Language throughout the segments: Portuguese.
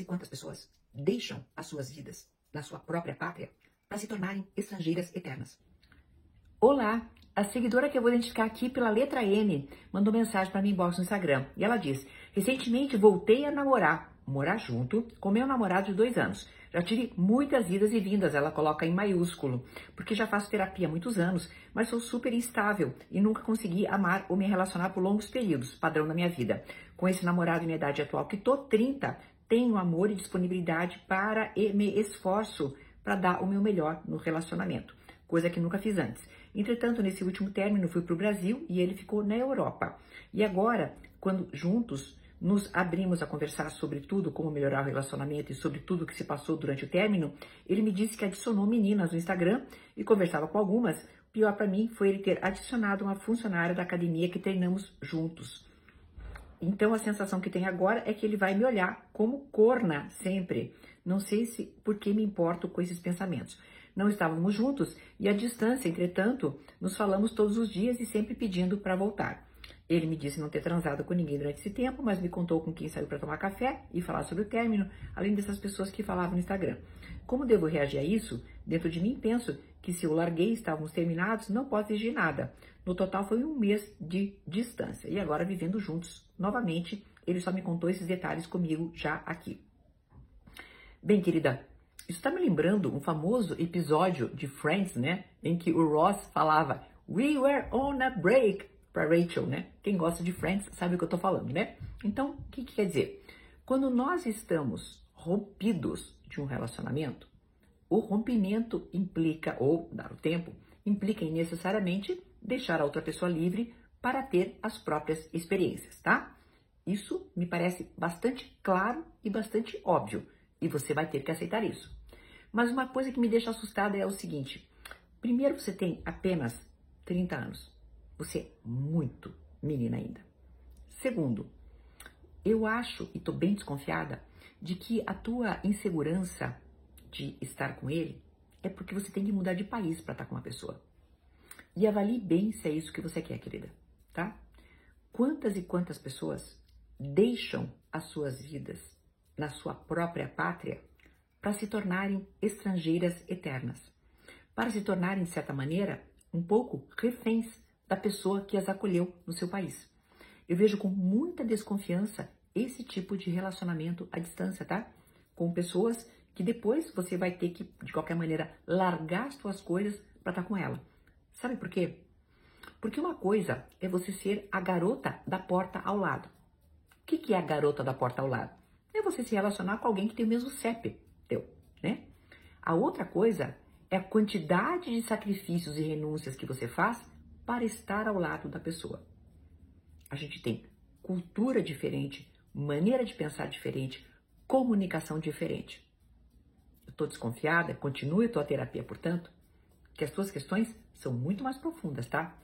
Quantas e quantas pessoas deixam as suas vidas na sua própria pátria para se tornarem estrangeiras eternas? Olá, a seguidora que eu vou identificar aqui pela letra M mandou mensagem para mim inbox no Instagram e ela diz: Recentemente voltei a namorar, morar junto com meu namorado de dois anos. Já tive muitas idas e vindas, ela coloca em maiúsculo, porque já faço terapia há muitos anos, mas sou super instável e nunca consegui amar ou me relacionar por longos períodos, padrão da minha vida. Com esse namorado minha idade atual, que tô 30, tenho amor e disponibilidade para e me esforço para dar o meu melhor no relacionamento, coisa que nunca fiz antes. Entretanto, nesse último término, fui para o Brasil e ele ficou na Europa. E agora, quando juntos nos abrimos a conversar sobre tudo, como melhorar o relacionamento e sobre tudo que se passou durante o término, ele me disse que adicionou meninas no Instagram e conversava com algumas. O pior para mim foi ele ter adicionado uma funcionária da academia que treinamos juntos. Então a sensação que tem agora é que ele vai me olhar como corna sempre. Não sei se por que me importo com esses pensamentos. Não estávamos juntos e à distância, entretanto, nos falamos todos os dias e sempre pedindo para voltar. Ele me disse não ter transado com ninguém durante esse tempo, mas me contou com quem saiu para tomar café e falar sobre o término, além dessas pessoas que falavam no Instagram. Como devo reagir a isso? Dentro de mim penso que se eu larguei estávamos terminados, não posso exigir nada. No total foi um mês de distância e agora vivendo juntos novamente. Ele só me contou esses detalhes comigo já aqui. Bem, querida, isso está me lembrando um famoso episódio de Friends, né? Em que o Ross falava We were on a break para Rachel, né? Quem gosta de Friends sabe o que eu tô falando, né? Então, o que, que quer dizer? Quando nós estamos rompidos de um relacionamento, o rompimento implica, ou dar o tempo, implica em necessariamente deixar a outra pessoa livre para ter as próprias experiências, tá? Isso me parece bastante claro e bastante óbvio, e você vai ter que aceitar isso. Mas uma coisa que me deixa assustada é o seguinte: primeiro, você tem apenas 30 anos. Você é muito menina ainda. Segundo, eu acho e tô bem desconfiada de que a tua insegurança de estar com ele é porque você tem que mudar de país para estar com uma pessoa. E avalie bem se é isso que você quer, querida, tá? Quantas e quantas pessoas deixam as suas vidas na sua própria pátria para se tornarem estrangeiras eternas, para se tornarem, de certa maneira, um pouco reféns da pessoa que as acolheu no seu país. Eu vejo com muita desconfiança esse tipo de relacionamento à distância, tá? Com pessoas que depois você vai ter que, de qualquer maneira, largar as suas coisas para estar tá com ela. Sabe por quê? Porque uma coisa é você ser a garota da porta ao lado. O que, que é a garota da porta ao lado? É você se relacionar com alguém que tem o mesmo CEP teu, né? A outra coisa é a quantidade de sacrifícios e renúncias que você faz para estar ao lado da pessoa. A gente tem cultura diferente, maneira de pensar diferente, comunicação diferente. Eu estou desconfiada, continue tua terapia, portanto, que as tuas questões são muito mais profundas, tá?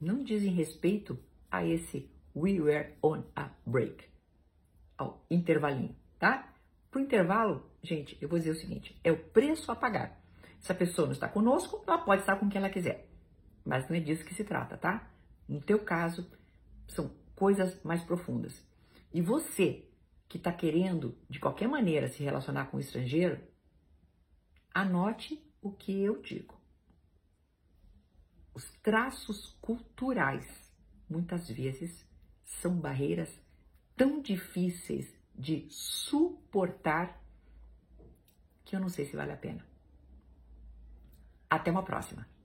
Não dizem respeito a esse we were on a break, ao intervalinho, tá? Pro intervalo, gente, eu vou dizer o seguinte: é o preço a pagar. Se a pessoa não está conosco, ela pode estar com quem ela quiser mas não é disso que se trata, tá? No teu caso, são coisas mais profundas. E você que está querendo, de qualquer maneira, se relacionar com o estrangeiro, anote o que eu digo. Os traços culturais, muitas vezes, são barreiras tão difíceis de suportar que eu não sei se vale a pena. Até uma próxima!